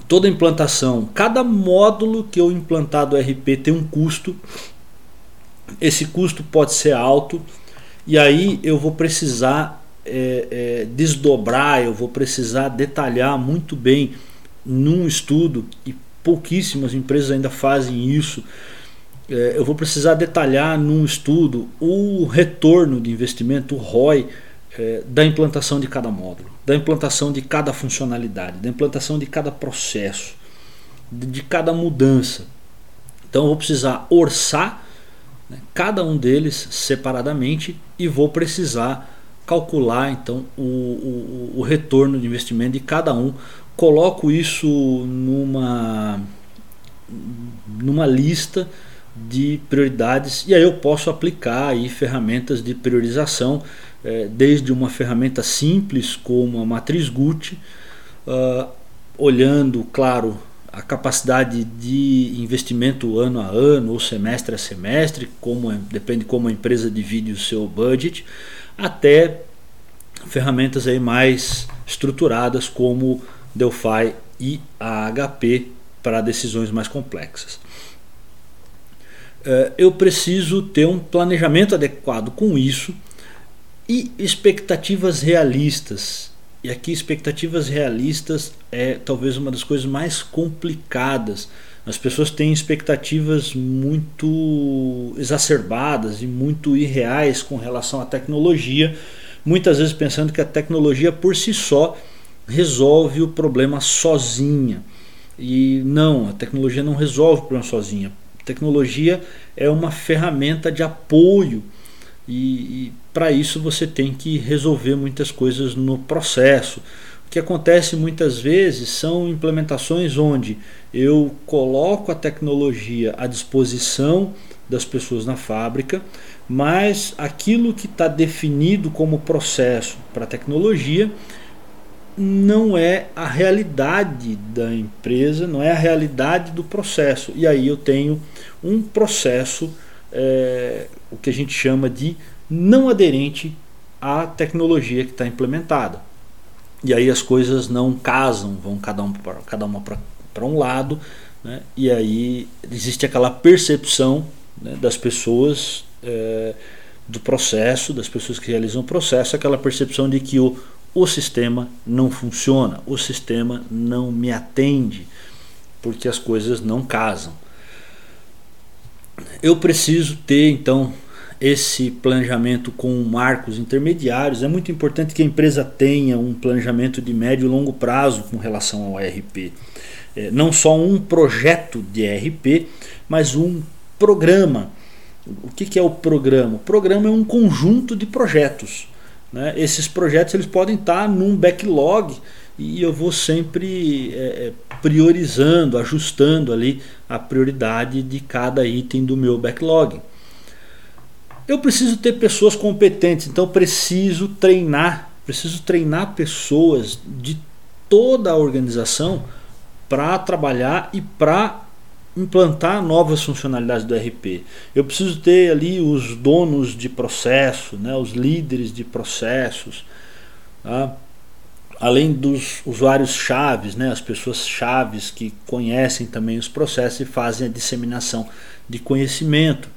Toda implantação, cada módulo que eu implantar do RP tem um custo esse custo pode ser alto e aí eu vou precisar é, é, desdobrar, eu vou precisar detalhar muito bem num estudo e pouquíssimas empresas ainda fazem isso. É, eu vou precisar detalhar num estudo o retorno de investimento, o ROI, é, da implantação de cada módulo, da implantação de cada funcionalidade, da implantação de cada processo, de, de cada mudança. Então eu vou precisar orçar né, cada um deles separadamente e vou precisar calcular então o, o, o retorno de investimento de cada um. Coloco isso numa, numa lista de prioridades e aí eu posso aplicar aí ferramentas de priorização, é, desde uma ferramenta simples como a matriz Gucci, uh, olhando, claro, a capacidade de investimento ano a ano ou semestre a semestre, como é, depende como a empresa divide o seu budget, até ferramentas aí mais estruturadas como Delphi e a HP para decisões mais complexas. É, eu preciso ter um planejamento adequado com isso e expectativas realistas e aqui expectativas realistas é talvez uma das coisas mais complicadas. As pessoas têm expectativas muito exacerbadas e muito irreais com relação à tecnologia, muitas vezes pensando que a tecnologia por si só resolve o problema sozinha. E não, a tecnologia não resolve o problema sozinha. Tecnologia é uma ferramenta de apoio e, e para isso você tem que resolver muitas coisas no processo. O que acontece muitas vezes são implementações onde eu coloco a tecnologia à disposição das pessoas na fábrica, mas aquilo que está definido como processo para a tecnologia não é a realidade da empresa, não é a realidade do processo. E aí eu tenho um processo, é, o que a gente chama de não aderente à tecnologia que está implementada. E aí as coisas não casam, vão cada, um pra, cada uma para um lado, né? e aí existe aquela percepção né, das pessoas é, do processo, das pessoas que realizam o processo, aquela percepção de que o, o sistema não funciona, o sistema não me atende, porque as coisas não casam. Eu preciso ter então esse planejamento com marcos intermediários. É muito importante que a empresa tenha um planejamento de médio e longo prazo com relação ao ERP. É, não só um projeto de ERP, mas um programa. O que, que é o programa? O programa é um conjunto de projetos. Né? Esses projetos eles podem estar num backlog e eu vou sempre é, é priorizando, ajustando ali a prioridade de cada item do meu backlog. Eu preciso ter pessoas competentes, então preciso treinar, preciso treinar pessoas de toda a organização para trabalhar e para implantar novas funcionalidades do RP. Eu preciso ter ali os donos de processo, né, os líderes de processos, tá? além dos usuários chaves, né, as pessoas chaves que conhecem também os processos e fazem a disseminação de conhecimento.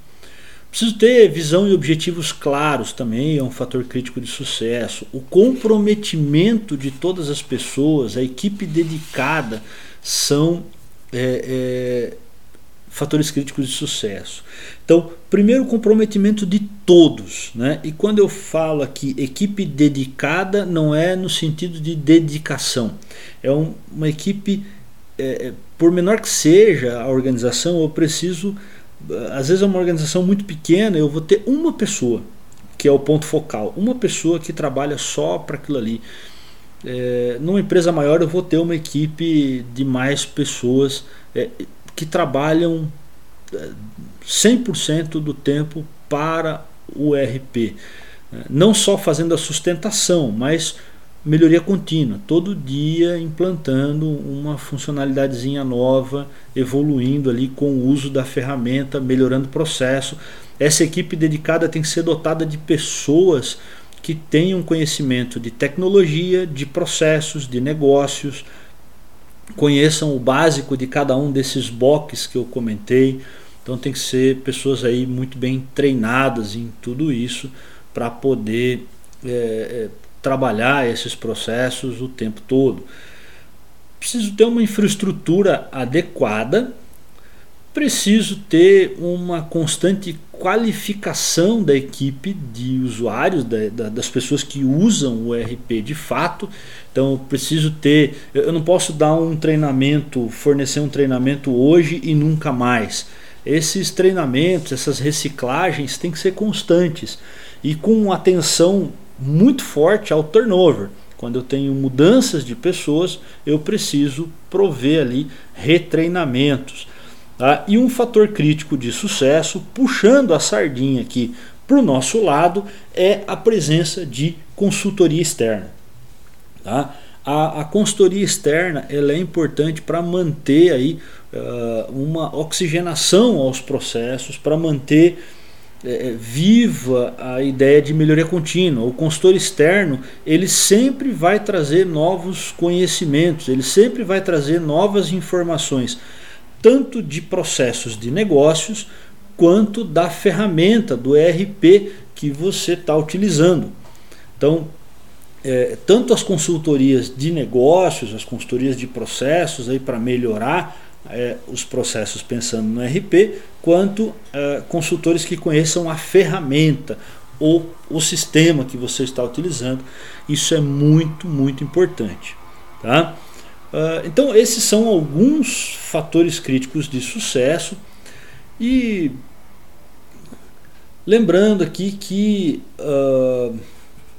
Preciso ter visão e objetivos claros também, é um fator crítico de sucesso. O comprometimento de todas as pessoas, a equipe dedicada, são é, é, fatores críticos de sucesso. Então, primeiro, comprometimento de todos. Né? E quando eu falo aqui equipe dedicada, não é no sentido de dedicação, é um, uma equipe, é, é por menor que seja a organização, eu preciso às vezes é uma organização muito pequena, eu vou ter uma pessoa que é o ponto focal, uma pessoa que trabalha só para aquilo ali. É, numa empresa maior eu vou ter uma equipe de mais pessoas é, que trabalham 100% é, do tempo para o RP. Não só fazendo a sustentação, mas melhoria contínua, todo dia implantando uma funcionalidadezinha nova, evoluindo ali com o uso da ferramenta, melhorando o processo. Essa equipe dedicada tem que ser dotada de pessoas que tenham conhecimento de tecnologia, de processos, de negócios, conheçam o básico de cada um desses boxes que eu comentei. Então tem que ser pessoas aí muito bem treinadas em tudo isso para poder é, trabalhar esses processos o tempo todo. Preciso ter uma infraestrutura adequada, preciso ter uma constante qualificação da equipe de usuários, da, da, das pessoas que usam o RP de fato. Então, preciso ter. Eu não posso dar um treinamento, fornecer um treinamento hoje e nunca mais. Esses treinamentos, essas reciclagens têm que ser constantes e com atenção muito forte ao turnover. Quando eu tenho mudanças de pessoas, eu preciso prover ali retreinamentos. Tá? E um fator crítico de sucesso, puxando a sardinha aqui para o nosso lado, é a presença de consultoria externa. Tá? A, a consultoria externa ela é importante para manter aí, uh, uma oxigenação aos processos, para manter é, é, viva a ideia de melhoria contínua. O consultor externo ele sempre vai trazer novos conhecimentos, ele sempre vai trazer novas informações, tanto de processos de negócios quanto da ferramenta do ERP que você está utilizando. Então, é, tanto as consultorias de negócios, as consultorias de processos aí para melhorar é, os processos pensando no RP, quanto é, consultores que conheçam a ferramenta ou o sistema que você está utilizando. Isso é muito, muito importante. Tá? Uh, então, esses são alguns fatores críticos de sucesso. E lembrando aqui que uh,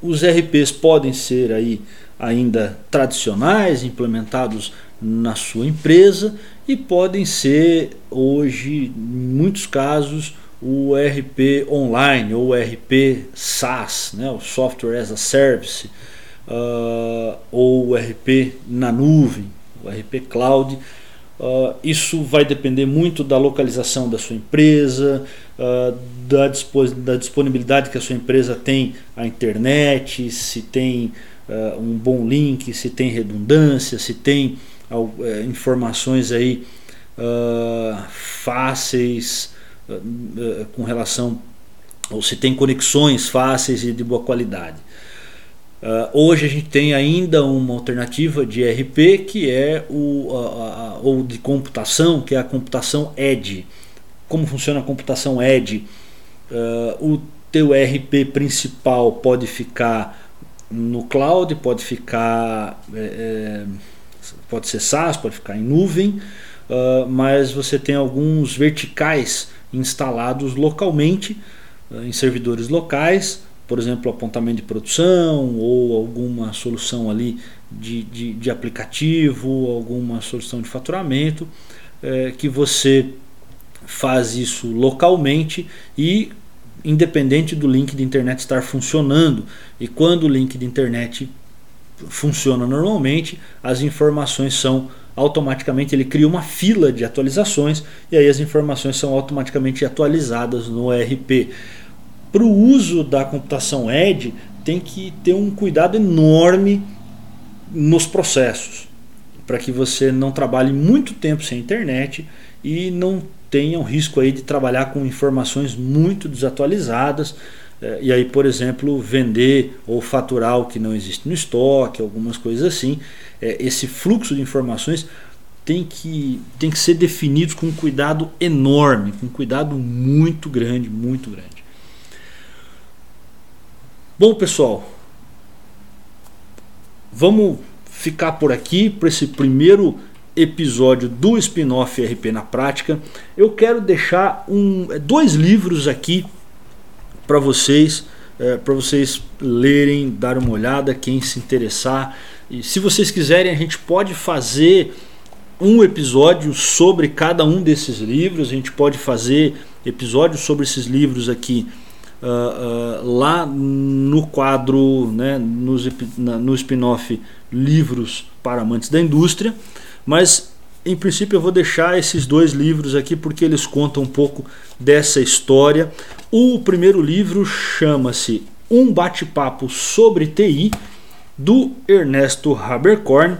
os RPs podem ser aí ainda tradicionais, implementados na sua empresa e podem ser hoje, em muitos casos, o RP online ou RP SaaS, né, o Software as a Service. Uh, ou o RP na nuvem, o RP Cloud. Uh, isso vai depender muito da localização da sua empresa, uh, da, da, disponibilidade que a sua empresa tem à internet, se tem um bom link, se tem redundância, se tem eh, informações aí fáceis com relação ou se tem conexões fáceis e de boa qualidade. Uh, hoje a gente tem ainda uma alternativa de RP que é o a, a, ou de computação, que é a computação Edge. Como funciona a computação Edge? Uh, o teu RP principal pode ficar no cloud, pode ficar é, pode ser SaaS, pode ficar em nuvem, uh, mas você tem alguns verticais instalados localmente em servidores locais por exemplo, apontamento de produção ou alguma solução ali de, de, de aplicativo, alguma solução de faturamento, é, que você faz isso localmente e independente do link de internet estar funcionando. E quando o link de internet funciona normalmente, as informações são automaticamente ele cria uma fila de atualizações e aí as informações são automaticamente atualizadas no ERP para o uso da computação Edge, tem que ter um cuidado enorme nos processos, para que você não trabalhe muito tempo sem internet e não tenha o risco aí de trabalhar com informações muito desatualizadas. Eh, e aí, por exemplo, vender ou faturar o que não existe no estoque, algumas coisas assim. Eh, esse fluxo de informações tem que, tem que ser definido com um cuidado enorme, com um cuidado muito grande, muito grande. Bom, pessoal, vamos ficar por aqui para esse primeiro episódio do spin-off RP na prática. Eu quero deixar um, dois livros aqui para vocês, é, para vocês lerem, dar uma olhada, quem se interessar. E se vocês quiserem, a gente pode fazer um episódio sobre cada um desses livros. A gente pode fazer episódios sobre esses livros aqui uh, lá no quadro, né, nos, na, no spin-off Livros para Amantes da Indústria, mas em princípio eu vou deixar esses dois livros aqui porque eles contam um pouco dessa história. O primeiro livro chama-se Um Bate-Papo sobre TI, do Ernesto Haberkorn.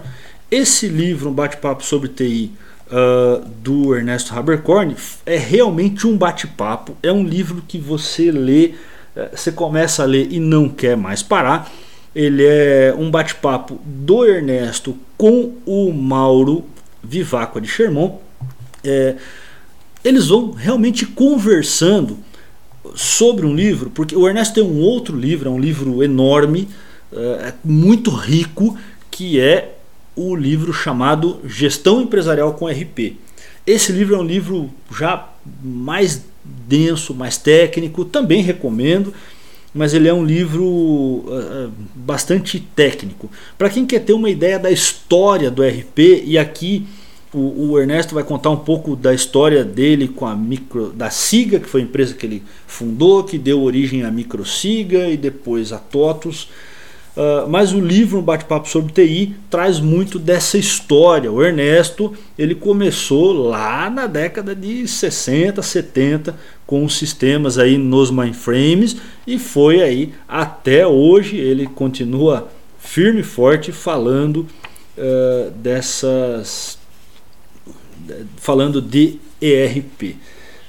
Esse livro, Um Bate-Papo sobre TI, uh, do Ernesto Haberkorn é realmente um bate-papo. É um livro que você lê, uh, você começa a ler e não quer mais parar. Ele é um bate-papo do Ernesto com o Mauro Viváqua de Sherman. É, eles vão realmente conversando sobre um livro, porque o Ernesto tem um outro livro, é um livro enorme, é, muito rico, que é o livro chamado Gestão Empresarial com RP. Esse livro é um livro já mais denso, mais técnico, também recomendo, mas ele é um livro uh, bastante técnico. Para quem quer ter uma ideia da história do RP, e aqui o, o, Ernesto vai contar um pouco da história dele com a micro da Siga, que foi a empresa que ele fundou, que deu origem à Microsiga e depois a TOTUS. Uh, mas o livro um bate-papo sobre TI traz muito dessa história. O Ernesto ele começou lá na década de 60, 70 com os sistemas aí nos mainframes e foi aí até hoje ele continua firme e forte falando uh, dessas falando de ERP.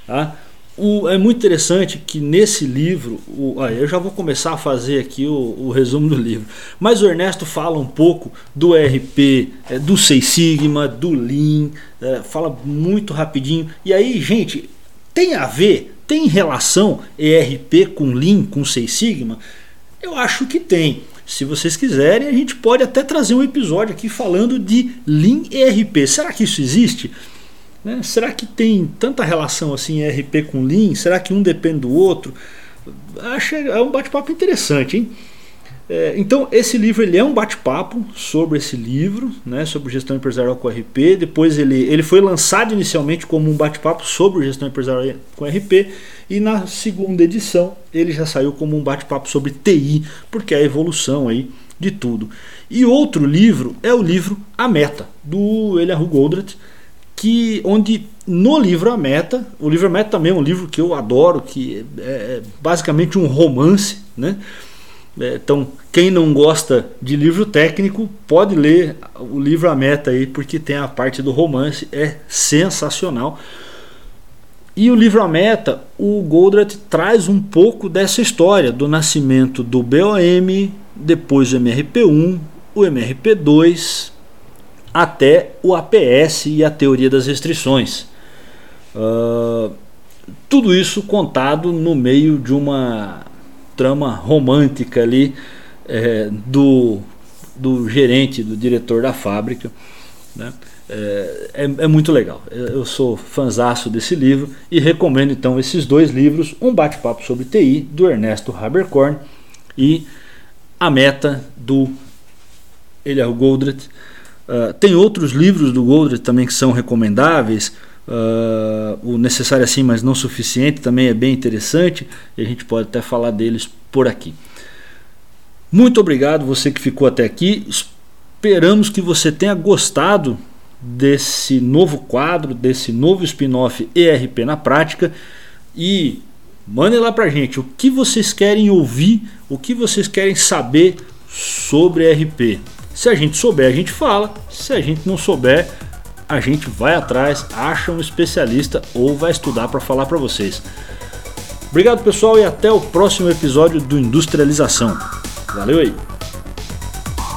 Tá? O, é muito interessante que nesse livro, o, eu já vou começar a fazer aqui o, o, resumo do livro, mas o Ernesto fala um pouco do RP, é, do Seis Sigma, do Lean, é, fala muito rapidinho. E aí, gente, tem a ver, tem relação ERP com Lean, com Seis Sigma? Eu acho que tem. Se vocês quiserem, a gente pode até trazer um episódio aqui falando de Lean ERP. Será que isso existe? Né? Será que tem tanta relação assim RP com Lean? Será que um depende do outro? Acho é um bate-papo interessante, hein? É, então esse livro ele é um bate-papo sobre esse livro, né, sobre gestão empresarial com RP. Depois ele, ele foi lançado inicialmente como um bate-papo sobre gestão empresarial com RP e na segunda edição ele já saiu como um bate-papo sobre TI, porque a evolução aí de tudo. E outro livro é o livro A Meta, do Eliahu Goldratt, que onde no livro A Meta, o livro A Meta também é um livro que eu adoro, que é, é basicamente um romance, né? É, então, quem não gosta de livro técnico pode ler o livro A Meta aí, porque tem a parte do romance, é sensacional. E o livro A Meta, o Goldratt traz um pouco dessa história do nascimento do BOM, depois o MRP1, o MRP2, até o APS e a teoria das restrições. Uh, tudo isso contado no meio de uma trama romântica ali é, do, do gerente, do diretor da fábrica. Né? É, é, é, muito legal. Eu sou fanzaço desse livro e recomendo então esses dois livros: Um Bate-Papo sobre TI, do Ernesto Haberkorn, e A Meta, do Eliel Goldratt. Uh, tem outros livros do Goldratt também que são recomendáveis. Uh, o Necessário Assim, mas Não Suficiente também é bem interessante e a gente pode até falar deles por aqui. Muito obrigado você que ficou até aqui. Esperamos que você tenha gostado desse novo quadro, desse novo spin-off ERP na prática e mandem lá pra gente o que vocês querem ouvir, o que vocês querem saber sobre ERP. Se a gente souber, a gente fala. Se a gente não souber, a gente vai atrás, acha um especialista ou vai estudar para falar para vocês. Obrigado pessoal e até o próximo episódio do Industrialização. Valeu aí.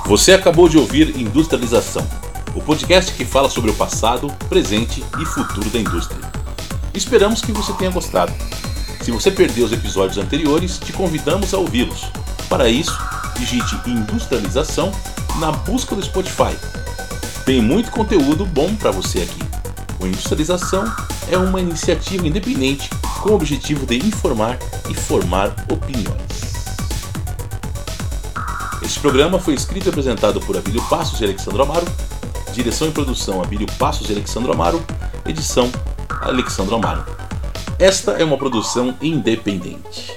Você acabou de ouvir Industrialização o podcast que fala sobre o passado, presente e futuro da indústria. Esperamos que você tenha gostado. Se você perdeu os episódios anteriores, te convidamos a ouvi-los. Para isso, digite Industrialização na busca do Spotify. Tem muito conteúdo bom para você aqui. O Industrialização é uma iniciativa independente com o objetivo de informar e formar opiniões. Este programa foi escrito e apresentado por Abílio Passos e Alexandre Amaro Direção e produção Abílio Passos e Alexandre Amaro. Edição Alexandre Amaro. Esta é uma produção independente.